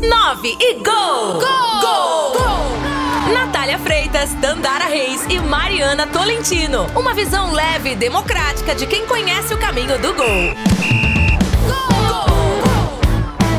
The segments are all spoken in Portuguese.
9 e gol! Gol! Gol! gol! Natália Freitas, Dandara Reis e Mariana Tolentino. Uma visão leve e democrática de quem conhece o caminho do gol.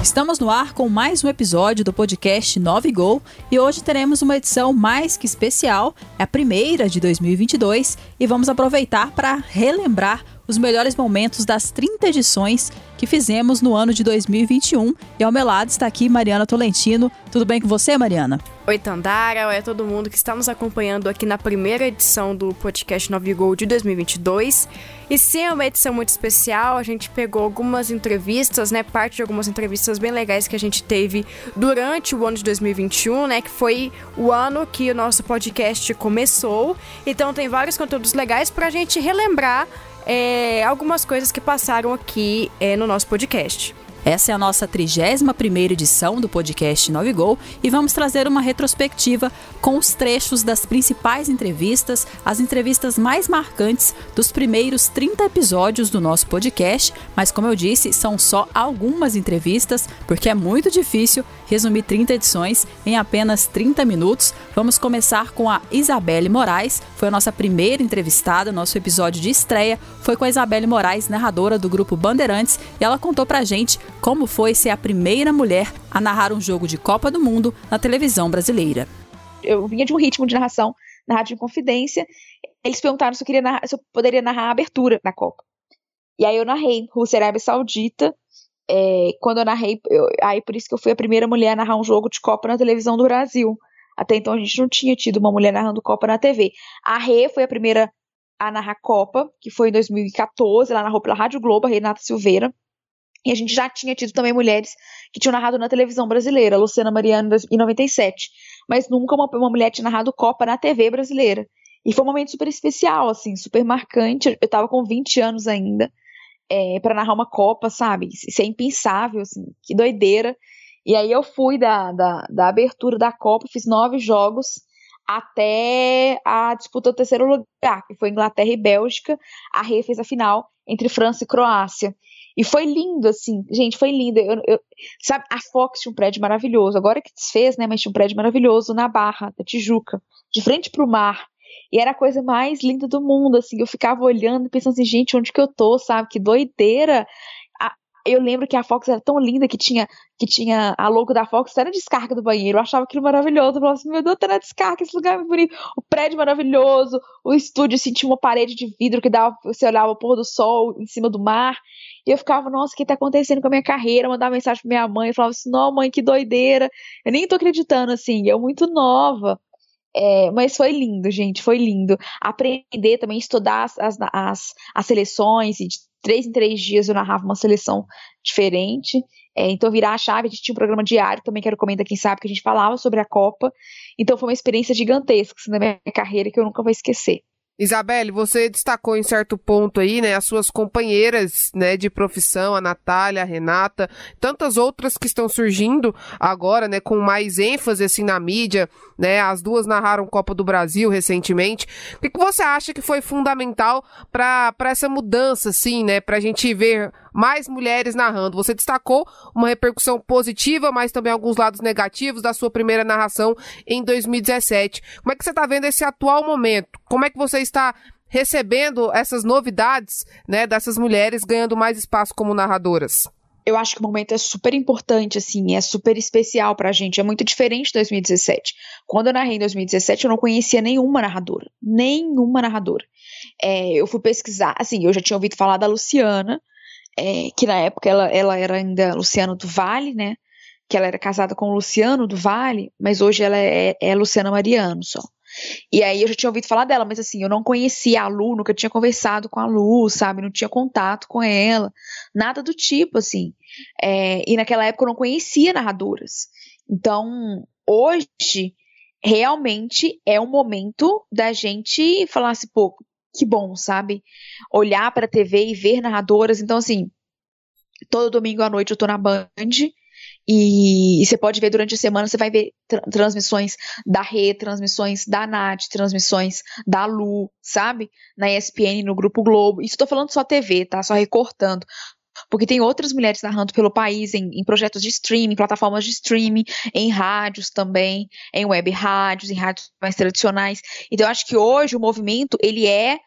Estamos no ar com mais um episódio do podcast 9 Gol e hoje teremos uma edição mais que especial, é a primeira de 2022 e vamos aproveitar para relembrar os melhores momentos das 30 edições que fizemos no ano de 2021. E ao meu lado está aqui Mariana Tolentino. Tudo bem com você, Mariana? Oi, Tandara. Oi a todo mundo que está nos acompanhando aqui na primeira edição do podcast 9 Gol de 2022. E sim, é uma edição muito especial. A gente pegou algumas entrevistas, né? Parte de algumas entrevistas bem legais que a gente teve durante o ano de 2021, né? Que foi o ano que o nosso podcast começou. Então tem vários conteúdos legais para a gente relembrar é, algumas coisas que passaram aqui é, no nosso podcast. Essa é a nossa 31ª edição do podcast 9 Gol e vamos trazer uma retrospectiva com os trechos das principais entrevistas, as entrevistas mais marcantes dos primeiros 30 episódios do nosso podcast, mas como eu disse, são só algumas entrevistas, porque é muito difícil resumir 30 edições em apenas 30 minutos. Vamos começar com a Isabelle Moraes, foi a nossa primeira entrevistada, nosso episódio de estreia foi com a Isabelle Moraes, narradora do grupo Bandeirantes, e ela contou pra gente como foi ser a primeira mulher a narrar um jogo de Copa do Mundo na televisão brasileira. Eu vinha de um ritmo de narração na Rádio Confidência. Eles perguntaram se eu, queria narrar, se eu poderia narrar a abertura da Copa. E aí eu narrei Rússia e Arábia Saudita. É, quando eu narrei, eu, aí por isso que eu fui a primeira mulher a narrar um jogo de Copa na televisão do Brasil. Até então a gente não tinha tido uma mulher narrando Copa na TV. A Rê foi a primeira a narrar Copa, que foi em 2014. Ela narrou pela Rádio Globo, a Renata Silveira. E a gente já tinha tido também mulheres que tinham narrado na televisão brasileira, Luciana Mariano em 97, mas nunca uma, uma mulher tinha narrado Copa na TV brasileira. E foi um momento super especial, assim, super marcante. Eu tava com 20 anos ainda é, para narrar uma Copa, sabe? Isso é impensável, assim, que doideira. E aí eu fui da, da, da abertura da Copa, fiz nove jogos até a disputa do terceiro lugar, que foi Inglaterra e Bélgica. A Rê fez a final entre França e Croácia. E foi lindo, assim, gente, foi lindo. Eu, eu, sabe, a Fox tinha um prédio maravilhoso, agora que desfez, né, mas tinha um prédio maravilhoso na Barra, da Tijuca, de frente pro mar. E era a coisa mais linda do mundo, assim, eu ficava olhando, pensando assim, gente, onde que eu tô, sabe, que doideira eu lembro que a Fox era tão linda que tinha que tinha a logo da Fox era a descarga do banheiro. Eu achava aquilo maravilhoso. Eu falava assim, meu Deus, tá na descarga, esse lugar é muito bonito. O prédio maravilhoso, o estúdio assim, tinha uma parede de vidro que dava, você olhava o pôr do sol em cima do mar. E eu ficava, nossa, o que tá acontecendo com a minha carreira? Eu mandava mensagem pra minha mãe, eu falava assim, não, mãe, que doideira. Eu nem tô acreditando, assim, eu muito nova. É, mas foi lindo, gente, foi lindo. Aprender também, estudar as, as, as, seleções, e de três em três dias eu narrava uma seleção diferente. É, então, virar a chave, a gente tinha um programa diário também, que era o Comenda Quem Sabe, que a gente falava sobre a Copa. Então, foi uma experiência gigantesca assim, na minha carreira que eu nunca vou esquecer. Isabelle, você destacou em certo ponto aí, né, as suas companheiras, né, de profissão, a Natália, a Renata, tantas outras que estão surgindo agora, né, com mais ênfase assim na mídia, né, as duas narraram Copa do Brasil recentemente. O que, que você acha que foi fundamental para essa mudança, assim, né, para a gente ver mais mulheres narrando. Você destacou uma repercussão positiva, mas também alguns lados negativos da sua primeira narração em 2017. Como é que você está vendo esse atual momento? Como é que você está recebendo essas novidades, né, dessas mulheres ganhando mais espaço como narradoras? Eu acho que o momento é super importante, assim, é super especial pra gente. É muito diferente de 2017. Quando eu narrei em 2017, eu não conhecia nenhuma narradora. Nenhuma narradora. É, eu fui pesquisar, assim, eu já tinha ouvido falar da Luciana, é, que na época ela, ela era ainda Luciano do Vale, né? Que ela era casada com o Luciano do Vale, mas hoje ela é, é Luciana Mariano só. E aí eu já tinha ouvido falar dela, mas assim, eu não conhecia a Lu, nunca tinha conversado com a Lu, sabe? Não tinha contato com ela, nada do tipo, assim. É, e naquela época eu não conhecia narradoras. Então, hoje, realmente é um momento da gente falar assim, pô, que bom, sabe? Olhar para a TV e ver narradoras. Então, assim, todo domingo à noite eu tô na Band. E, e você pode ver durante a semana, você vai ver tra transmissões da Rê, transmissões da Nath, transmissões da Lu, sabe? Na ESPN, no Grupo Globo. Isso tô falando só TV, tá? Só recortando. porque tem outras mulheres narrando pelo país em, em, projetos de streaming, plataformas de streaming, em rádios também, em web rádios, em rádios mais tradicionais. Então eu acho que hoje o movimento ele é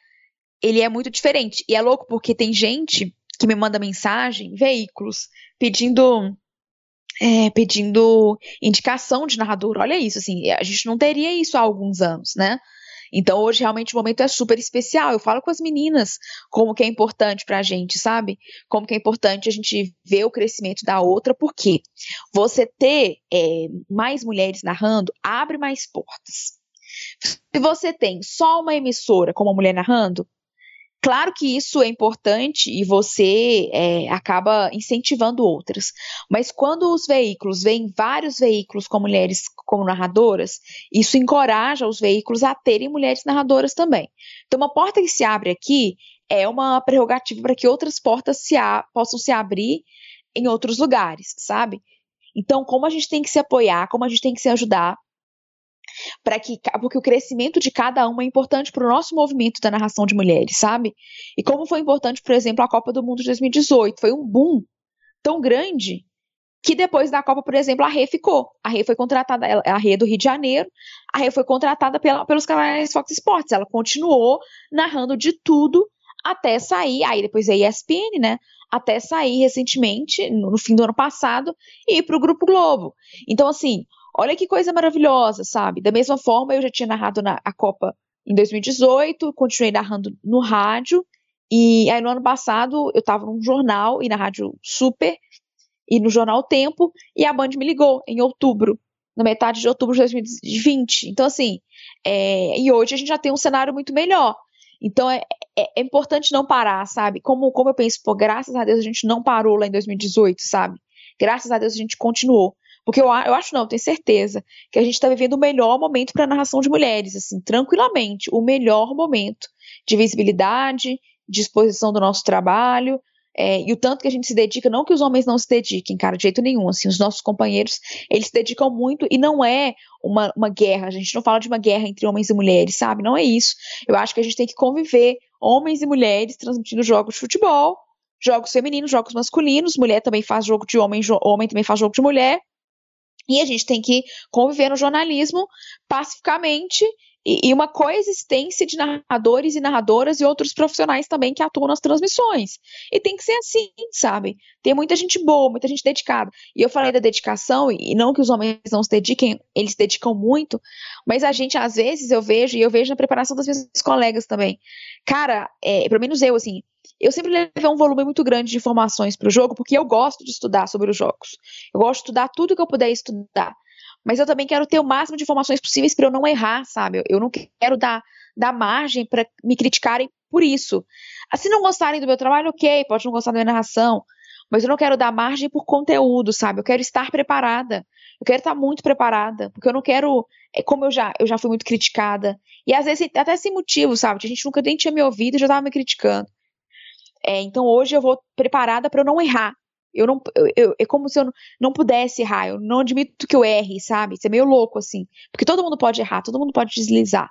ele é muito diferente e é louco porque tem gente que me manda mensagem, veículos pedindo é, pedindo indicação de narrador. Olha isso, assim, a gente não teria isso há alguns anos, né? Então hoje realmente o momento é super especial. Eu falo com as meninas como que é importante pra gente, sabe? Como que é importante a gente ver o crescimento da outra, porque você ter é, mais mulheres narrando abre mais portas. Se você tem só uma emissora com uma mulher narrando, Claro que isso é importante e você é, acaba incentivando outras, mas quando os veículos veem vários veículos com mulheres como narradoras, isso encoraja os veículos a terem mulheres narradoras também. Então, uma porta que se abre aqui é uma prerrogativa para que outras portas se possam se abrir em outros lugares, sabe? Então, como a gente tem que se apoiar, como a gente tem que se ajudar, para que porque o crescimento de cada uma é importante para o nosso movimento da narração de mulheres, sabe? E como foi importante, por exemplo, a Copa do Mundo de 2018, foi um boom tão grande que depois da Copa, por exemplo, a Rê ficou. A Rê foi contratada, a Rê é do Rio de Janeiro, a Rê foi contratada pela, pelos canais Fox Sports. Ela continuou narrando de tudo até sair, aí depois a ESPN, né? Até sair recentemente, no, no fim do ano passado, e ir para o Grupo Globo. Então, assim, Olha que coisa maravilhosa, sabe? Da mesma forma, eu já tinha narrado na, a Copa em 2018, continuei narrando no rádio, e aí no ano passado eu estava num jornal e na rádio Super e no jornal Tempo, e a Band me ligou em outubro, na metade de outubro de 2020. Então, assim, é, e hoje a gente já tem um cenário muito melhor. Então é, é, é, importante não parar, sabe? Como, como eu penso, pô, graças a Deus a gente não parou lá em 2018, sabe? Graças a Deus a gente continuou. Porque eu, eu acho, não, tenho certeza, que a gente está vivendo o melhor momento para a narração de mulheres, assim, tranquilamente, o melhor momento de visibilidade, de exposição do nosso trabalho, é, e o tanto que a gente se dedica, não que os homens não se dediquem, cara, de jeito nenhum, assim, os nossos companheiros, eles se dedicam muito, e não é uma, uma guerra, a gente não fala de uma guerra entre homens e mulheres, sabe, não é isso, eu acho que a gente tem que conviver, homens e mulheres, transmitindo jogos de futebol, jogos femininos, jogos masculinos, mulher também faz jogo de homem, homem também faz jogo de mulher, e a gente tem que conviver no jornalismo pacificamente e, e, uma coexistência de narradores e narradoras e outros profissionais também que atuam nas transmissões. E tem que ser assim, sabe? Tem muita gente boa, muita gente dedicada. E eu falei da dedicação, e não que os homens não se dediquem, eles se dedicam muito, mas a gente, às vezes, eu vejo, e eu vejo na preparação das minhas colegas também. Cara, é, pelo menos eu, assim, eu sempre levei um volume muito grande de informações para o jogo, porque eu gosto de estudar sobre os jogos. Eu gosto de estudar tudo que eu puder estudar. Mas eu também quero ter o máximo de informações possíveis para eu não errar, sabe? Eu não quero dar, dar margem para me criticarem por isso. Se não gostarem do meu trabalho, ok, pode não gostar da minha narração. Mas eu não quero dar margem por conteúdo, sabe? Eu quero estar preparada. Eu quero estar muito preparada. Porque eu não quero. É como eu já, eu já fui muito criticada. E às vezes até sem motivo, sabe? A gente nunca nem tinha me ouvido e já estava me criticando. É, então hoje eu vou preparada para eu não errar. Eu não, eu, eu, é como se eu não, não pudesse errar. Eu não admito que eu erre, sabe? Isso é meio louco assim, porque todo mundo pode errar, todo mundo pode deslizar.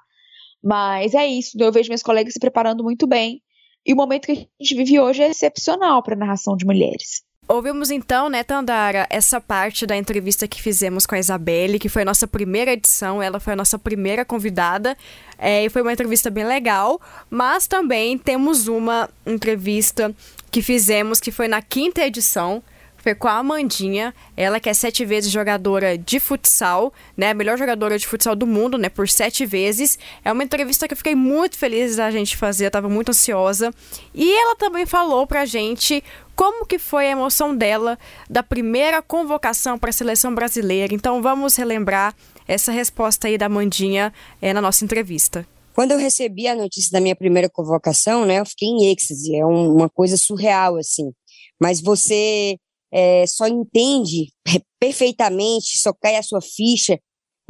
Mas é isso. Eu vejo minhas colegas se preparando muito bem. E o momento que a gente vive hoje é excepcional para a narração de mulheres. Ouvimos então, né, Tandara, essa parte da entrevista que fizemos com a Isabelle, que foi a nossa primeira edição, ela foi a nossa primeira convidada, é, e foi uma entrevista bem legal, mas também temos uma entrevista que fizemos, que foi na quinta edição, foi com a Amandinha, ela que é sete vezes jogadora de futsal, né? Melhor jogadora de futsal do mundo, né? Por sete vezes. É uma entrevista que eu fiquei muito feliz da gente fazer, eu tava muito ansiosa. E ela também falou pra gente como que foi a emoção dela da primeira convocação para a seleção brasileira. Então vamos relembrar essa resposta aí da Amandinha é, na nossa entrevista. Quando eu recebi a notícia da minha primeira convocação, né, eu fiquei em êxtase, é um, uma coisa surreal, assim. Mas você é, só entende perfeitamente, só cai a sua ficha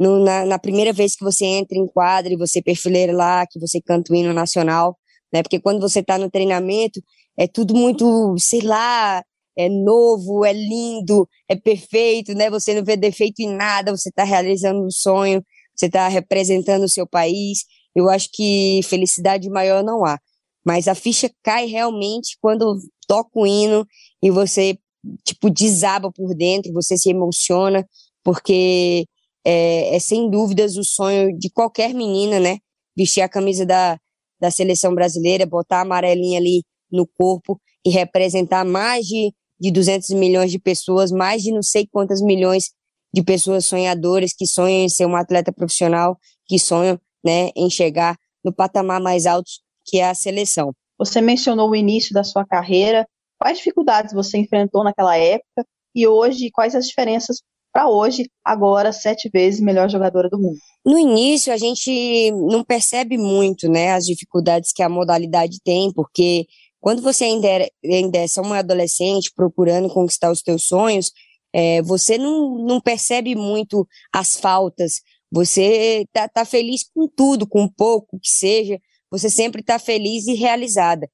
no, na, na, primeira vez que você entra em quadra e você perfileira lá, que você canta o hino nacional, né? Porque quando você está no treinamento, é tudo muito, sei lá, é novo, é lindo, é perfeito, né? Você não vê defeito em nada, você está realizando um sonho, você está representando o seu país. Eu acho que felicidade maior não há. Mas a ficha cai realmente quando toca o hino e você, tipo, desaba por dentro, você se emociona, porque é, é sem dúvidas o sonho de qualquer menina, né? Vestir a camisa da, da seleção brasileira, botar a amarelinha ali no corpo e representar mais de, de 200 milhões de pessoas, mais de não sei quantas milhões de pessoas sonhadoras que sonham em ser um atleta profissional, que sonham né, em chegar no patamar mais alto que é a seleção. Você mencionou o início da sua carreira. Quais dificuldades você enfrentou naquela época e hoje quais as diferenças para hoje, agora sete vezes melhor jogadora do mundo? No início a gente não percebe muito, né, as dificuldades que a modalidade tem, porque quando você ainda é, ainda é só uma adolescente procurando conquistar os teus sonhos, é, você não, não percebe muito as faltas, você tá, tá feliz com tudo, com pouco que seja, você sempre tá feliz e realizada.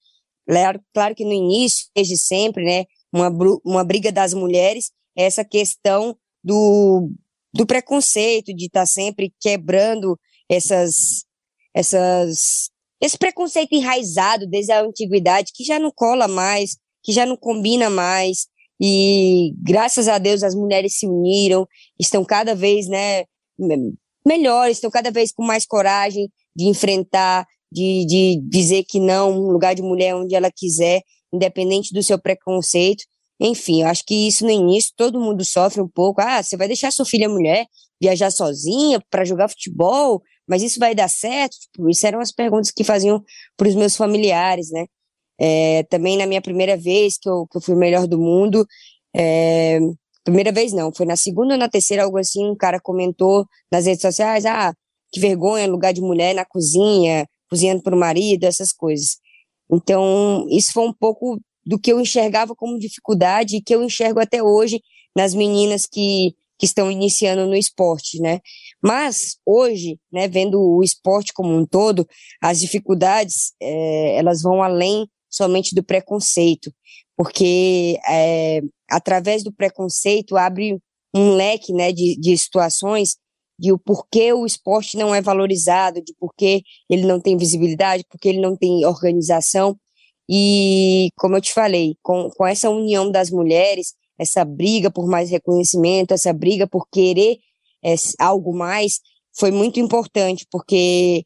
Claro, claro que no início, desde sempre, né, uma, uma briga das mulheres é essa questão do, do preconceito, de estar tá sempre quebrando essas, essas, esse preconceito enraizado desde a antiguidade, que já não cola mais, que já não combina mais, e graças a Deus as mulheres se uniram, estão cada vez, né, melhores, estão cada vez com mais coragem de enfrentar, de, de dizer que não, um lugar de mulher onde ela quiser, independente do seu preconceito. Enfim, eu acho que isso no início todo mundo sofre um pouco. Ah, você vai deixar sua filha mulher viajar sozinha para jogar futebol, mas isso vai dar certo? Tipo, isso eram as perguntas que faziam para os meus familiares, né? É, também na minha primeira vez que eu, que eu fui o melhor do mundo, é, Primeira vez não, foi na segunda ou na terceira, algo assim, um cara comentou nas redes sociais, ah, que vergonha, lugar de mulher na cozinha, cozinhando para o marido, essas coisas. Então, isso foi um pouco do que eu enxergava como dificuldade e que eu enxergo até hoje nas meninas que, que estão iniciando no esporte, né? Mas, hoje, né, vendo o esporte como um todo, as dificuldades, é, elas vão além somente do preconceito, porque é, através do preconceito, abre um leque né, de, de situações de o porquê o esporte não é valorizado, de porquê ele não tem visibilidade, porque ele não tem organização. E, como eu te falei, com, com essa união das mulheres, essa briga por mais reconhecimento, essa briga por querer é, algo mais, foi muito importante, porque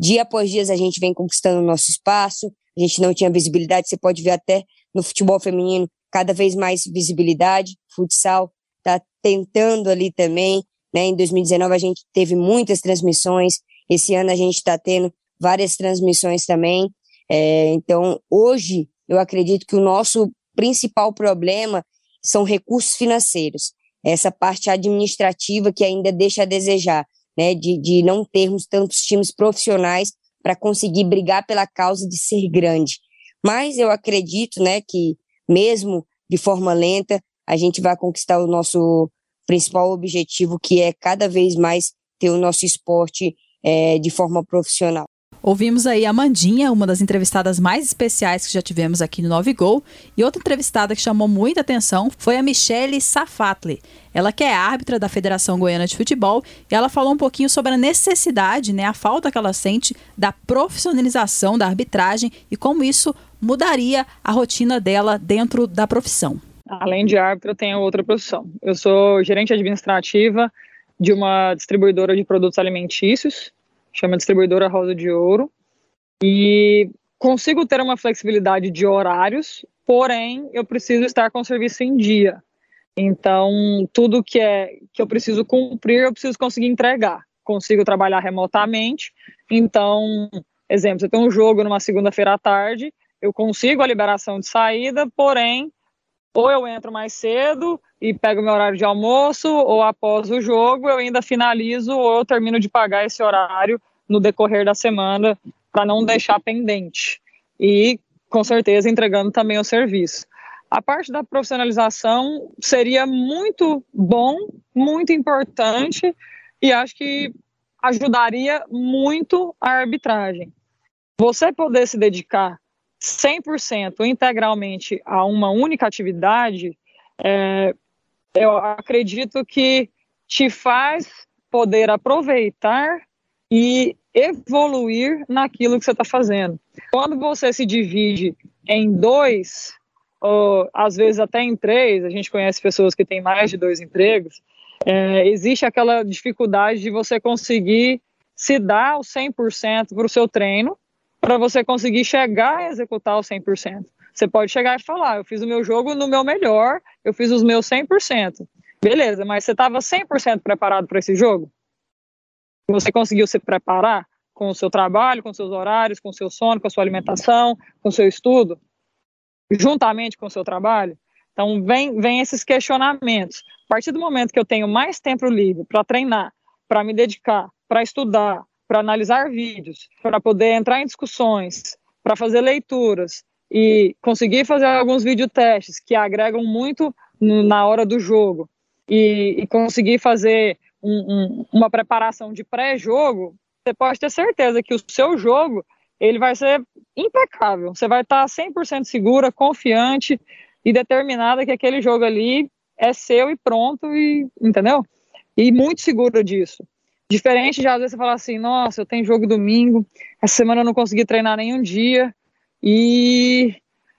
dia após dia a gente vem conquistando o nosso espaço, a gente não tinha visibilidade, você pode ver até no futebol feminino, cada vez mais visibilidade. Futsal está tentando ali também. Né? Em 2019 a gente teve muitas transmissões. Esse ano a gente está tendo várias transmissões também. É, então, hoje, eu acredito que o nosso principal problema são recursos financeiros. Essa parte administrativa que ainda deixa a desejar, né? De, de não termos tantos times profissionais para conseguir brigar pela causa de ser grande. Mas eu acredito, né, que mesmo de forma lenta, a gente vai conquistar o nosso principal objetivo, que é cada vez mais ter o nosso esporte é, de forma profissional. Ouvimos aí a Mandinha, uma das entrevistadas mais especiais que já tivemos aqui no Nove Gol, e outra entrevistada que chamou muita atenção foi a Michele Safatli. Ela que é árbitra da Federação Goiana de Futebol, e ela falou um pouquinho sobre a necessidade, né, a falta que ela sente da profissionalização da arbitragem e como isso mudaria a rotina dela dentro da profissão. Além de árbitra, eu tenho outra profissão. Eu sou gerente administrativa de uma distribuidora de produtos alimentícios chama Distribuidora Rosa de Ouro, e consigo ter uma flexibilidade de horários, porém eu preciso estar com o serviço em dia. Então, tudo que é que eu preciso cumprir, eu preciso conseguir entregar. Consigo trabalhar remotamente. Então, exemplo, você tem um jogo numa segunda-feira à tarde, eu consigo a liberação de saída, porém, ou eu entro mais cedo e pego meu horário de almoço, ou após o jogo eu ainda finalizo ou eu termino de pagar esse horário no decorrer da semana para não deixar pendente. E, com certeza, entregando também o serviço. A parte da profissionalização seria muito bom, muito importante e acho que ajudaria muito a arbitragem. Você poder se dedicar 100% integralmente a uma única atividade é, eu acredito que te faz poder aproveitar e evoluir naquilo que você está fazendo. Quando você se divide em dois, ou às vezes até em três, a gente conhece pessoas que têm mais de dois empregos, é, existe aquela dificuldade de você conseguir se dar o 100% para o seu treino, para você conseguir chegar a executar o 100%. Você pode chegar e falar, eu fiz o meu jogo no meu melhor, eu fiz os meus 100%. Beleza, mas você estava 100% preparado para esse jogo? Você conseguiu se preparar com o seu trabalho, com seus horários, com seu sono, com a sua alimentação, com o seu estudo, juntamente com o seu trabalho? Então, vem, vem esses questionamentos. A partir do momento que eu tenho mais tempo livre para treinar, para me dedicar, para estudar, para analisar vídeos, para poder entrar em discussões, para fazer leituras e conseguir fazer alguns videotestes que agregam muito no, na hora do jogo e, e conseguir fazer um, um, uma preparação de pré-jogo, você pode ter certeza que o seu jogo ele vai ser impecável. Você vai estar 100% segura, confiante e determinada que aquele jogo ali é seu e pronto, e entendeu? E muito segura disso. Diferente de às vezes você falar assim, nossa, eu tenho jogo domingo, essa semana eu não consegui treinar nenhum dia e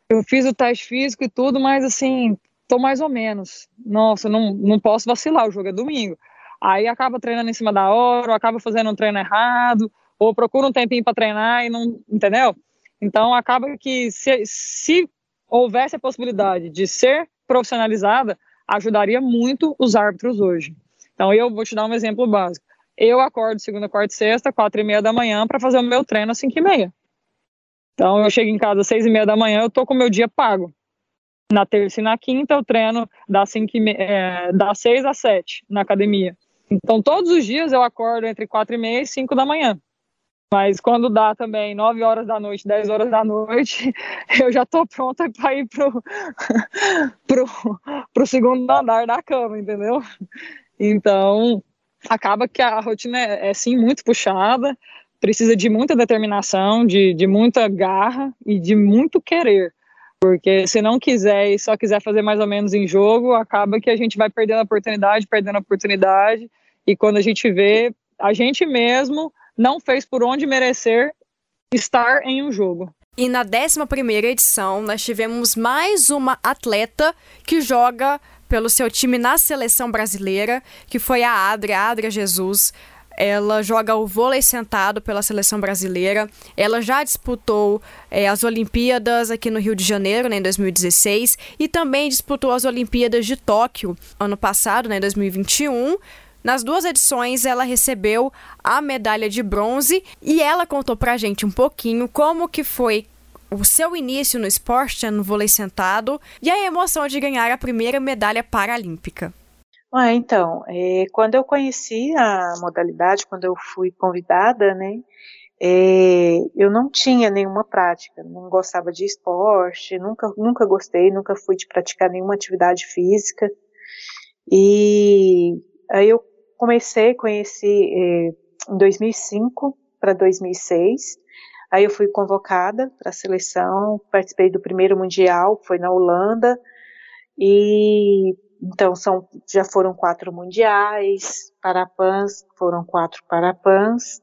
eu fiz o teste físico e tudo, mas assim, tô mais ou menos. Nossa, não, não posso vacilar, o jogo é domingo. Aí acaba treinando em cima da hora, ou acaba fazendo um treino errado, ou procura um tempinho para treinar e não, entendeu? Então acaba que se, se houvesse a possibilidade de ser profissionalizada, ajudaria muito os árbitros hoje. Então eu vou te dar um exemplo básico. Eu acordo segunda, quarta e sexta, quatro e meia da manhã para fazer o meu treino às cinco e meia. Então eu chego em casa às seis e meia da manhã, eu tô com o meu dia pago. Na terça e na quinta eu treino das, cinco e é, das seis às sete na academia. Então, todos os dias eu acordo entre quatro e meia e cinco da manhã. Mas quando dá também 9 horas da noite, 10 horas da noite, eu já tô pronta para ir pro, pro, pro segundo andar da cama, entendeu? Então, acaba que a rotina é, é sim muito puxada, precisa de muita determinação, de, de muita garra e de muito querer. Porque se não quiser e só quiser fazer mais ou menos em jogo, acaba que a gente vai perdendo a oportunidade, perdendo a oportunidade. E quando a gente vê, a gente mesmo não fez por onde merecer estar em um jogo. E na 11 edição, nós tivemos mais uma atleta que joga pelo seu time na seleção brasileira, que foi a Adria, a Adria Jesus. Ela joga o vôlei sentado pela seleção brasileira. Ela já disputou é, as Olimpíadas aqui no Rio de Janeiro, né, em 2016, e também disputou as Olimpíadas de Tóquio ano passado, né, em 2021. Nas duas edições, ela recebeu a medalha de bronze e ela contou pra gente um pouquinho como que foi o seu início no esporte, no vôlei sentado, e a emoção de ganhar a primeira medalha paralímpica. Ah, então, é, quando eu conheci a modalidade, quando eu fui convidada, né, é, eu não tinha nenhuma prática, não gostava de esporte, nunca, nunca gostei, nunca fui de praticar nenhuma atividade física. E aí eu comecei, conheci é, em 2005 para 2006. Aí eu fui convocada para a seleção, participei do primeiro mundial, foi na Holanda. E então são, já foram quatro mundiais, Parapans, foram quatro Parapans,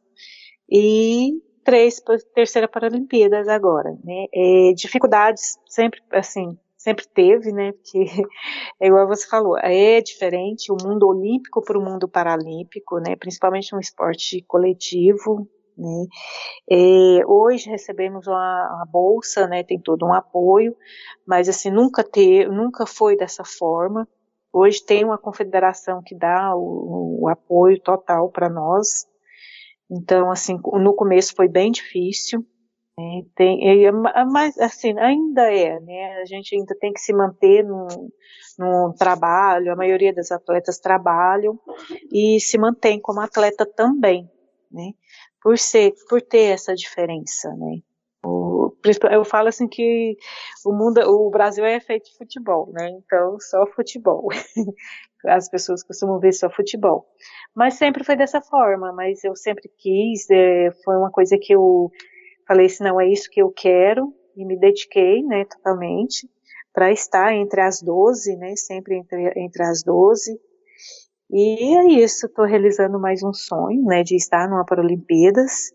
e três terceira Paralimpíadas agora, né? É, dificuldades sempre, assim, sempre teve, né? Porque é igual você falou, é diferente o mundo olímpico para o mundo paralímpico, né? Principalmente no esporte coletivo, né? É, hoje recebemos uma, uma, bolsa, né? Tem todo um apoio, mas assim nunca teve, nunca foi dessa forma. Hoje tem uma confederação que dá o, o apoio total para nós. Então, assim, no começo foi bem difícil, né? Tem, mas assim, ainda é, né? A gente ainda tem que se manter no, no trabalho, a maioria das atletas trabalham e se mantém como atleta também, né? Por ser, por ter essa diferença, né? O, eu falo assim que o mundo, o Brasil é feito de futebol, né? Então só futebol. As pessoas costumam ver só futebol. Mas sempre foi dessa forma. Mas eu sempre quis. É, foi uma coisa que eu falei assim, não é isso que eu quero e me dediquei, né, totalmente para estar entre as 12, né, sempre entre, entre as 12. E é isso, estou realizando mais um sonho, né, de estar numa Paralimpíadas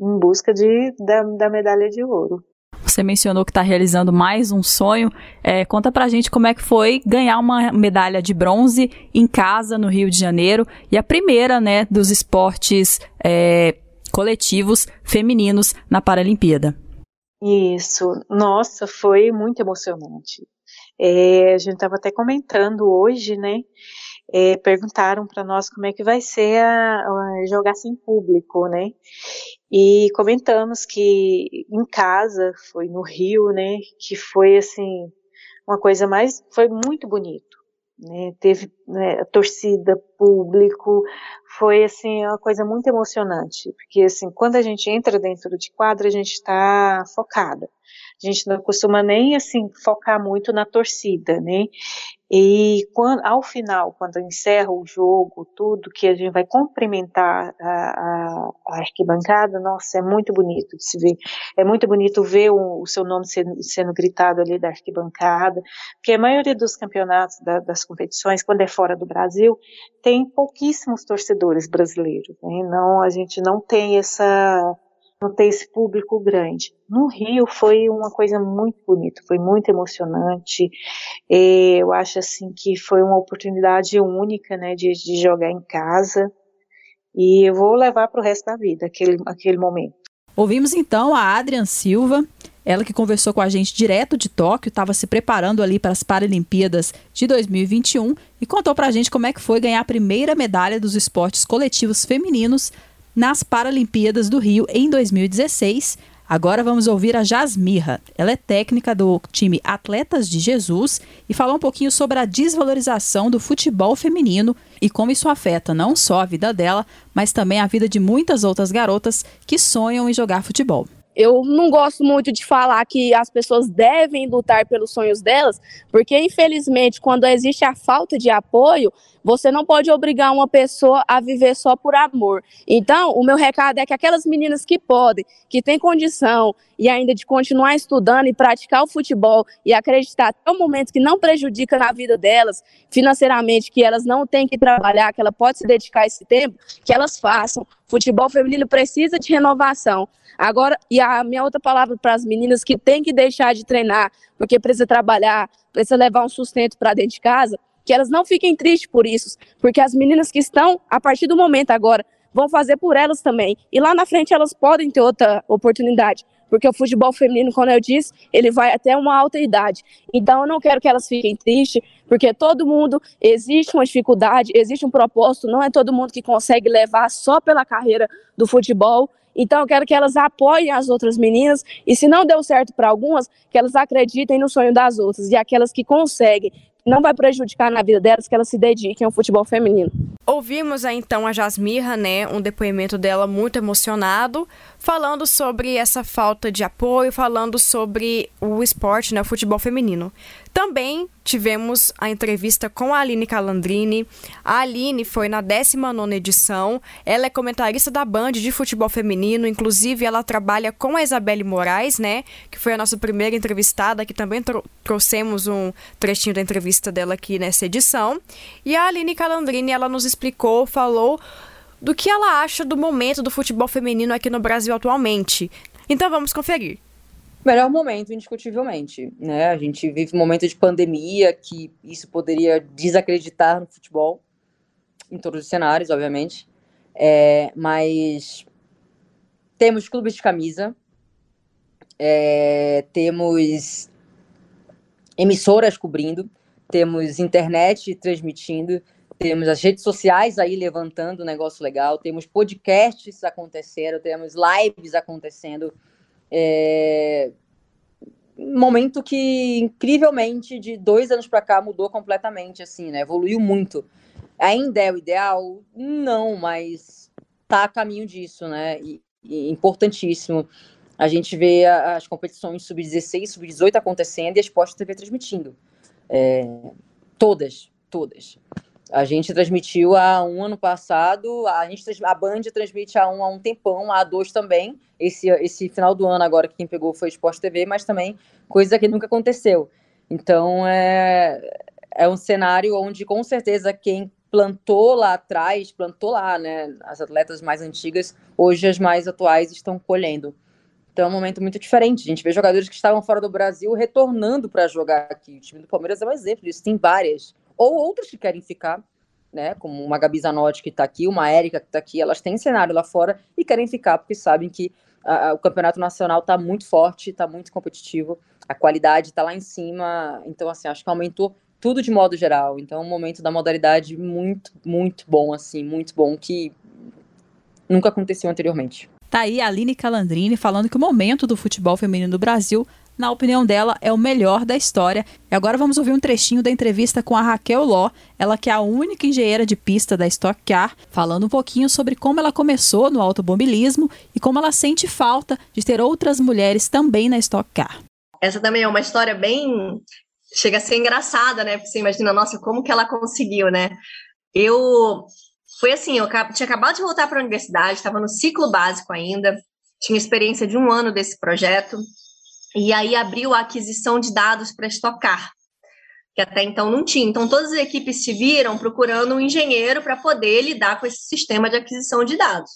em busca de, da, da medalha de ouro. Você mencionou que está realizando mais um sonho. É, conta pra gente como é que foi ganhar uma medalha de bronze em casa no Rio de Janeiro e a primeira, né, dos esportes é, coletivos femininos na Paralimpíada. Isso, nossa, foi muito emocionante. É, a gente estava até comentando hoje, né? É, perguntaram para nós como é que vai ser a, a jogar sem público, né? E comentamos que em casa, foi no Rio, né? Que foi assim uma coisa mais, foi muito bonito. Né, teve né, torcida, público, foi assim uma coisa muito emocionante, porque assim quando a gente entra dentro de quadra a gente está focada, a gente não costuma nem assim focar muito na torcida, né? E quando, ao final, quando encerra o jogo, tudo que a gente vai cumprimentar a, a, a arquibancada, nossa, é muito bonito de se ver. É muito bonito ver o, o seu nome sendo, sendo, gritado ali da arquibancada, porque a maioria dos campeonatos, da, das competições, quando é fora do Brasil, tem pouquíssimos torcedores brasileiros. Né? Não, a gente não tem essa não ter esse público grande. No Rio foi uma coisa muito bonita, foi muito emocionante. Eu acho assim que foi uma oportunidade única, né, de, de jogar em casa. E eu vou levar para o resto da vida aquele, aquele momento. Ouvimos então a Adrian Silva, ela que conversou com a gente direto de Tóquio, estava se preparando ali para as Paralimpíadas de 2021 e contou para a gente como é que foi ganhar a primeira medalha dos esportes coletivos femininos nas Paralimpíadas do Rio em 2016. Agora vamos ouvir a Jasmirra. Ela é técnica do time Atletas de Jesus e falou um pouquinho sobre a desvalorização do futebol feminino e como isso afeta não só a vida dela, mas também a vida de muitas outras garotas que sonham em jogar futebol. Eu não gosto muito de falar que as pessoas devem lutar pelos sonhos delas, porque infelizmente, quando existe a falta de apoio, você não pode obrigar uma pessoa a viver só por amor. Então, o meu recado é que aquelas meninas que podem, que têm condição e ainda de continuar estudando e praticar o futebol e acreditar até o momento que não prejudica na vida delas, financeiramente, que elas não têm que trabalhar, que ela pode se dedicar esse tempo, que elas façam. Futebol feminino precisa de renovação. Agora, e a minha outra palavra para as meninas que têm que deixar de treinar, porque precisa trabalhar, precisa levar um sustento para dentro de casa, que elas não fiquem tristes por isso, porque as meninas que estão, a partir do momento agora, vão fazer por elas também. E lá na frente elas podem ter outra oportunidade, porque o futebol feminino, como eu disse, ele vai até uma alta idade. Então eu não quero que elas fiquem tristes, porque todo mundo existe uma dificuldade, existe um propósito, não é todo mundo que consegue levar só pela carreira do futebol. Então eu quero que elas apoiem as outras meninas e se não deu certo para algumas, que elas acreditem no sonho das outras e aquelas que conseguem, não vai prejudicar na vida delas que elas se dediquem ao futebol feminino. Ouvimos aí então a Jasmirra, né, um depoimento dela muito emocionado, falando sobre essa falta de apoio, falando sobre o esporte, né, o futebol feminino. Também tivemos a entrevista com a Aline Calandrini. A Aline foi na 19 edição. Ela é comentarista da Band de futebol feminino. Inclusive, ela trabalha com a Isabelle Moraes, né? Que foi a nossa primeira entrevistada, que também tro trouxemos um trechinho da entrevista dela aqui nessa edição. E a Aline Calandrini, ela nos explicou, falou do que ela acha do momento do futebol feminino aqui no Brasil atualmente. Então vamos conferir. Melhor momento, indiscutivelmente. Né? A gente vive um momento de pandemia que isso poderia desacreditar no futebol, em todos os cenários, obviamente. É, mas temos clubes de camisa, é, temos emissoras cobrindo, temos internet transmitindo, temos as redes sociais aí levantando um negócio legal, temos podcasts acontecendo, temos lives acontecendo é... Momento que, incrivelmente, de dois anos para cá mudou completamente, assim, né? Evoluiu muito. Ainda é o ideal? Não, mas tá a caminho disso, né? E, e importantíssimo. A gente vê as competições sub-16, sub-18 acontecendo e a Sport TV transmitindo. É... Todas, todas. A gente transmitiu há um ano passado, a, gente, a Band transmite há um, há um tempão, há dois também. Esse, esse final do ano agora quem pegou foi o Sport TV, mas também coisa que nunca aconteceu. Então é, é um cenário onde com certeza quem plantou lá atrás, plantou lá, né? As atletas mais antigas, hoje as mais atuais estão colhendo. Então é um momento muito diferente. A gente vê jogadores que estavam fora do Brasil retornando para jogar aqui. O time do Palmeiras é um exemplo disso, tem várias. Ou outros que querem ficar, né? Como uma Gabi Zanotti que está aqui, uma Érica que está aqui, elas têm cenário lá fora e querem ficar porque sabem que a, a, o campeonato nacional está muito forte, está muito competitivo, a qualidade está lá em cima. Então, assim, acho que aumentou tudo de modo geral. Então, é um momento da modalidade muito, muito bom, assim, muito bom, que nunca aconteceu anteriormente. Tá aí a Aline Calandrini falando que o momento do futebol feminino do Brasil, na opinião dela, é o melhor da história. E agora vamos ouvir um trechinho da entrevista com a Raquel Ló, ela que é a única engenheira de pista da Stock Car, falando um pouquinho sobre como ela começou no automobilismo e como ela sente falta de ter outras mulheres também na Stock Car. Essa também é uma história bem chega a ser engraçada, né? Você imagina, nossa, como que ela conseguiu, né? Eu foi assim, eu tinha acabado de voltar para a universidade, estava no ciclo básico ainda, tinha experiência de um ano desse projeto, e aí abriu a aquisição de dados para estocar, que até então não tinha. Então, todas as equipes se viram procurando um engenheiro para poder lidar com esse sistema de aquisição de dados.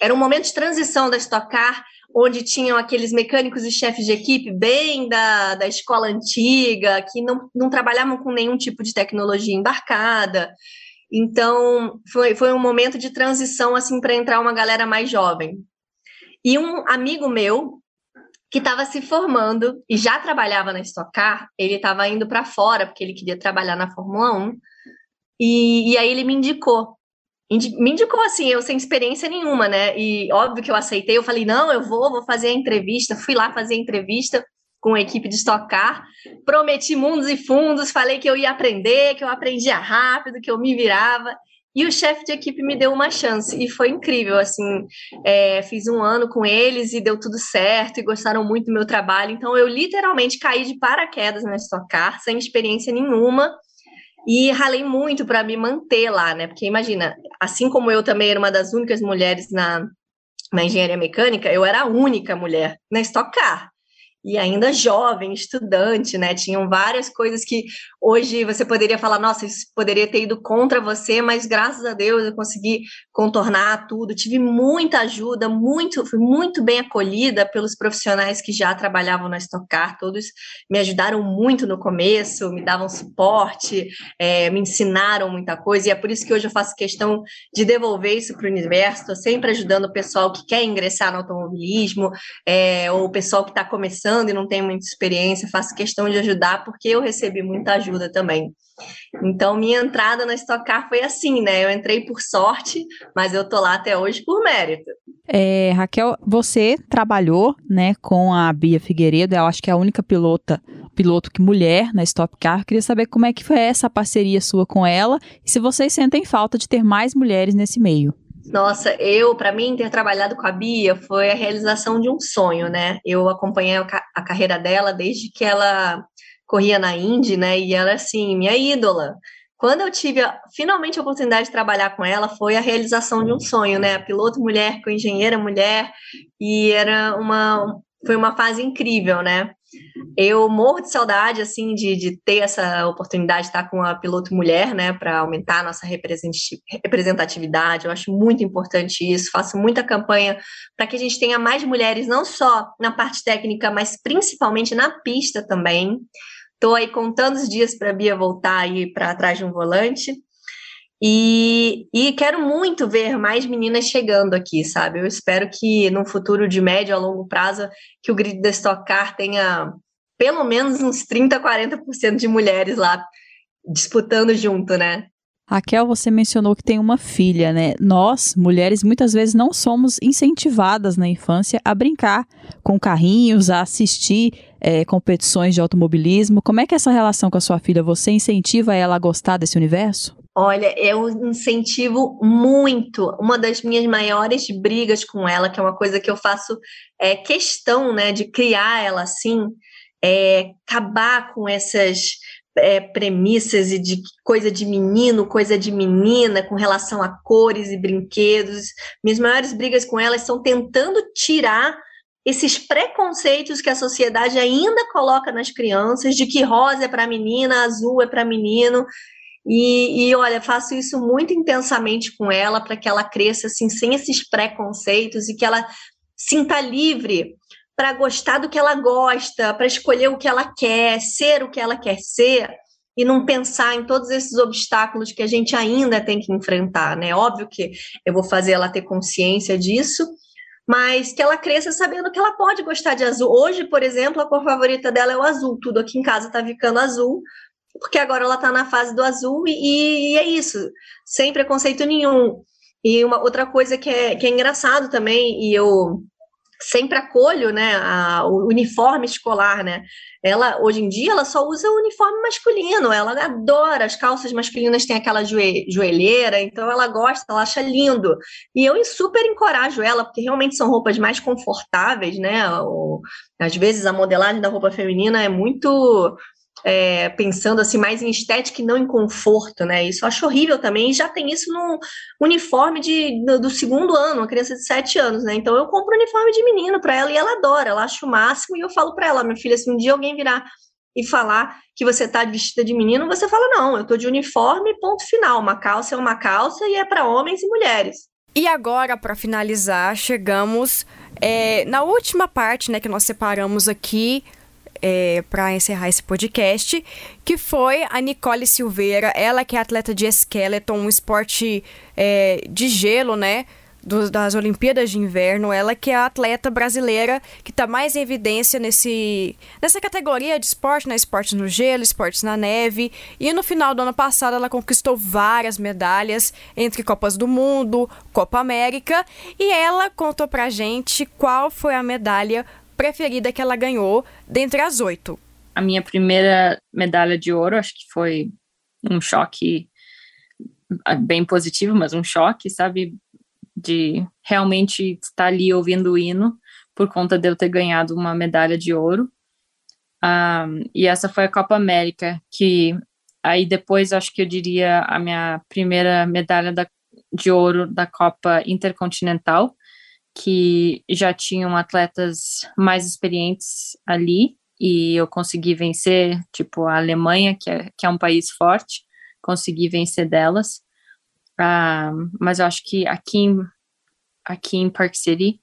Era um momento de transição da Estocar onde tinham aqueles mecânicos e chefes de equipe bem da, da escola antiga, que não, não trabalhavam com nenhum tipo de tecnologia embarcada. Então, foi, foi um momento de transição assim para entrar uma galera mais jovem. E um amigo meu, que estava se formando e já trabalhava na Stock Car, ele estava indo para fora, porque ele queria trabalhar na Fórmula 1, e, e aí ele me indicou. Me indicou assim, eu sem experiência nenhuma, né? E óbvio que eu aceitei, eu falei, não, eu vou, vou fazer a entrevista, fui lá fazer a entrevista com a equipe de Stock Car, prometi mundos e fundos, falei que eu ia aprender, que eu aprendia rápido, que eu me virava, e o chefe de equipe me deu uma chance, e foi incrível, assim, é, fiz um ano com eles e deu tudo certo, e gostaram muito do meu trabalho, então eu literalmente caí de paraquedas na Stock Car, sem experiência nenhuma, e ralei muito para me manter lá, né? Porque imagina, assim como eu também era uma das únicas mulheres na, na engenharia mecânica, eu era a única mulher na Stock Car e ainda jovem, estudante, né? Tinham várias coisas que hoje você poderia falar, nossa, isso poderia ter ido contra você, mas graças a Deus eu consegui contornar tudo. Tive muita ajuda, muito, fui muito bem acolhida pelos profissionais que já trabalhavam na Stock Car, todos me ajudaram muito no começo, me davam suporte, é, me ensinaram muita coisa, e é por isso que hoje eu faço questão de devolver isso para o universo, estou sempre ajudando o pessoal que quer ingressar no automobilismo, é, ou o pessoal que está começando começando e não tem muita experiência, faço questão de ajudar porque eu recebi muita ajuda também. Então, minha entrada na Stock Car foi assim, né? Eu entrei por sorte, mas eu tô lá até hoje por mérito. É, Raquel, você trabalhou, né, com a Bia Figueiredo, eu acho que é a única pilota, piloto que mulher na Stock Car. queria saber como é que foi essa parceria sua com ela e se vocês sentem falta de ter mais mulheres nesse meio. Nossa, eu, para mim, ter trabalhado com a Bia foi a realização de um sonho, né? Eu acompanhei a, carreira dela desde que ela corria na Indy, né? E ela, assim, minha ídola. Quando eu tive a, finalmente a oportunidade de trabalhar com ela, foi a realização de um sonho, né? A piloto mulher com engenheira mulher, e era uma, foi uma fase incrível, né? Eu morro de saudade, assim, de, de ter essa oportunidade de estar com a piloto mulher, né, para aumentar a nossa representatividade. Eu acho muito importante isso. Faço muita campanha para que a gente tenha mais mulheres, não só na parte técnica, mas principalmente na pista também. Estou aí contando os dias para a Bia voltar aí para trás de um volante. E, e, quero muito ver mais meninas chegando aqui, sabe? Eu espero que no futuro de médio a longo prazo que o grid da Stock Car tenha pelo menos uns 30, 40% de mulheres lá disputando junto, né? Raquel, você mencionou que tem uma filha, né? Nós, mulheres, muitas vezes não somos incentivadas na infância a brincar com carrinhos, a assistir é, competições de automobilismo. Como é que é essa relação com a sua filha? Você incentiva ela a gostar desse universo? Olha, eu incentivo muito. Uma das minhas maiores brigas com ela, que é uma coisa que eu faço é, questão né, de criar ela assim, é acabar com essas é, premissas e de coisa de menino, coisa de menina, com relação a cores e brinquedos. Minhas maiores brigas com ela são tentando tirar esses preconceitos que a sociedade ainda coloca nas crianças de que rosa é para menina, azul é para menino E, e, olha, faço isso muito intensamente com ela para que ela cresça assim sem esses preconceitos e que ela sinta livre para gostar do que ela gosta, para escolher o que ela quer, ser o que ela quer ser e não pensar em todos esses obstáculos que a gente ainda tem que enfrentar, né? Óbvio que eu vou fazer ela ter consciência disso, mas que ela cresça sabendo que ela pode gostar de azul. Hoje, por exemplo, a cor favorita dela é o azul, tudo aqui em casa está ficando azul, porque agora ela está na fase do azul e, e, é isso, sem preconceito nenhum. E uma outra coisa que é, que é engraçado também, e eu sempre acolho, né, a, o uniforme escolar, né? Ela hoje em dia ela só usa o uniforme masculino, ela adora as calças masculinas têm aquela joe, joelheira, então ela gosta, ela acha lindo. E eu super encorajo ela, porque realmente são roupas mais confortáveis, né? O, às vezes a modelagem da roupa feminina é muito é, pensando assim mais em estética e não em conforto, né? Isso eu acho horrível também. E já tem isso no uniforme de, do, do segundo ano, uma criança de sete anos, né? Então eu compro uniforme de menino para ela e ela adora, ela acha o máximo e eu falo para ela, minha filha, se um dia alguém virar e falar que você tá vestida de menino, você fala não, eu tô de uniforme, ponto final. Uma calça é uma calça e é para homens e mulheres. E agora, para finalizar, chegamos é, na última parte, né, que nós separamos aqui é, para encerrar esse podcast, que foi a Nicole Silveira, ela que é atleta de skeleton, um esporte é, de gelo, né? Do, das Olimpíadas de Inverno, ela que é a atleta brasileira que está mais em evidência nesse, nessa categoria de esporte, né? Esportes no gelo, esportes na neve. E no final do ano passado ela conquistou várias medalhas entre Copas do Mundo, Copa América. E ela contou pra gente qual foi a medalha preferida que ela ganhou dentre as oito? A minha primeira medalha de ouro, acho que foi um choque ah, bem positivo, mas um choque, sabe? De realmente estar ali ouvindo o hino por conta de eu ter ganhado uma medalha de ouro. Um, e essa foi a Copa América, que aí depois acho que eu diria a minha primeira medalha da, de ouro da Copa Intercontinental, que já tinham atletas mais experientes ali e eu consegui vencer, tipo a Alemanha, que é, que é um país forte, consegui vencer delas. Uh, mas eu acho que aqui em, aqui em Park City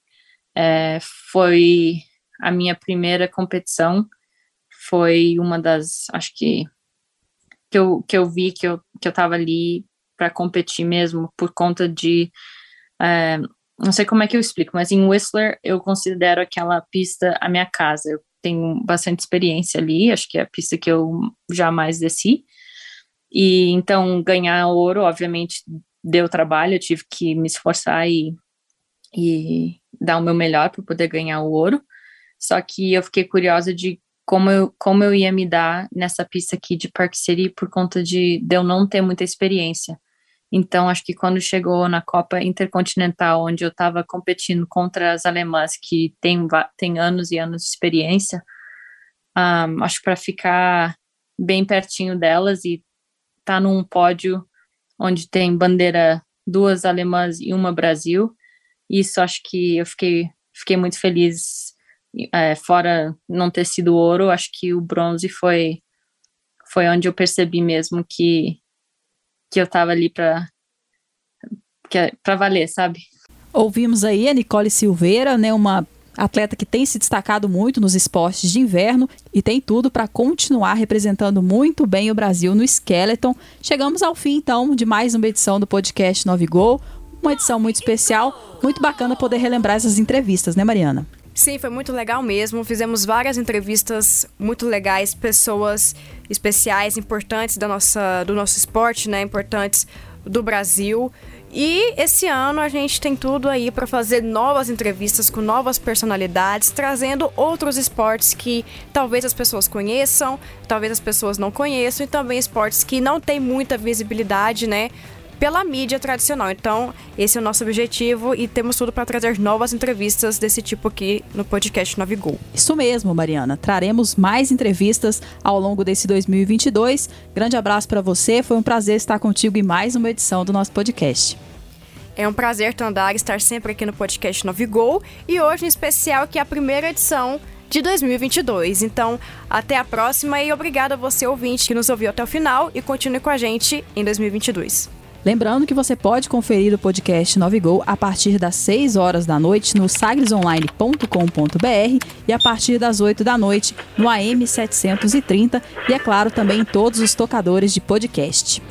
é, foi a minha primeira competição, foi uma das, acho que que eu, que eu vi que eu, que eu tava ali para competir mesmo por conta de é, não sei como é que eu explico, mas em Whistler eu considero aquela pista a minha casa. Eu tenho bastante experiência ali, acho que é a pista que eu jamais desci. E então ganhar ouro, obviamente, deu trabalho, eu tive que me esforçar e, e dar o meu melhor para poder ganhar o ouro. Só que eu fiquei curiosa de como eu, como eu ia me dar nessa pista aqui de Park City por conta de, de eu não ter muita experiência. Então, acho que quando chegou na Copa Intercontinental, onde eu estava competindo contra as alemãs que têm tem anos e anos de experiência, um, acho que para ficar bem pertinho delas e estar tá num pódio onde tem bandeira duas alemãs e uma Brasil, isso acho que eu fiquei, fiquei muito feliz. É, fora não ter sido ouro, acho que o bronze foi foi onde eu percebi mesmo que que eu tava ali para para valer, sabe? Ouvimos aí a Nicole Silveira, né, uma atleta que tem se destacado muito nos esportes de inverno e tem tudo para continuar representando muito bem o Brasil no Skeleton. Chegamos ao fim então de mais uma edição do podcast 9 Gol, uma edição muito especial, muito bacana poder relembrar essas entrevistas, né, Mariana? Sim, foi muito legal mesmo. Fizemos várias entrevistas muito legais, pessoas especiais, importantes da nossa, do nosso esporte, né? Importantes do Brasil. E esse ano a gente tem tudo aí para fazer novas entrevistas com novas personalidades, trazendo outros esportes que talvez as pessoas conheçam, talvez as pessoas não conheçam, e também esportes que não têm muita visibilidade, né? Pela mídia tradicional. Então, esse é o nosso objetivo e temos tudo para trazer novas entrevistas desse tipo aqui no podcast Navigol. Isso mesmo, Mariana. Traremos mais entrevistas ao longo desse 2022. Grande abraço para você. Foi um prazer estar contigo em mais uma edição do nosso podcast. É um prazer, Tandar, estar sempre aqui no podcast Novigol e hoje em especial que é a primeira edição de 2022. Então, até a próxima e obrigada a você ouvinte que nos ouviu até o final e continue com a gente em 2022. Lembrando que você pode conferir o podcast 9 Gol a partir das 6 horas da noite no sagresonline.com.br e a partir das 8 da noite no AM 730 e, é claro, também em todos os tocadores de podcast.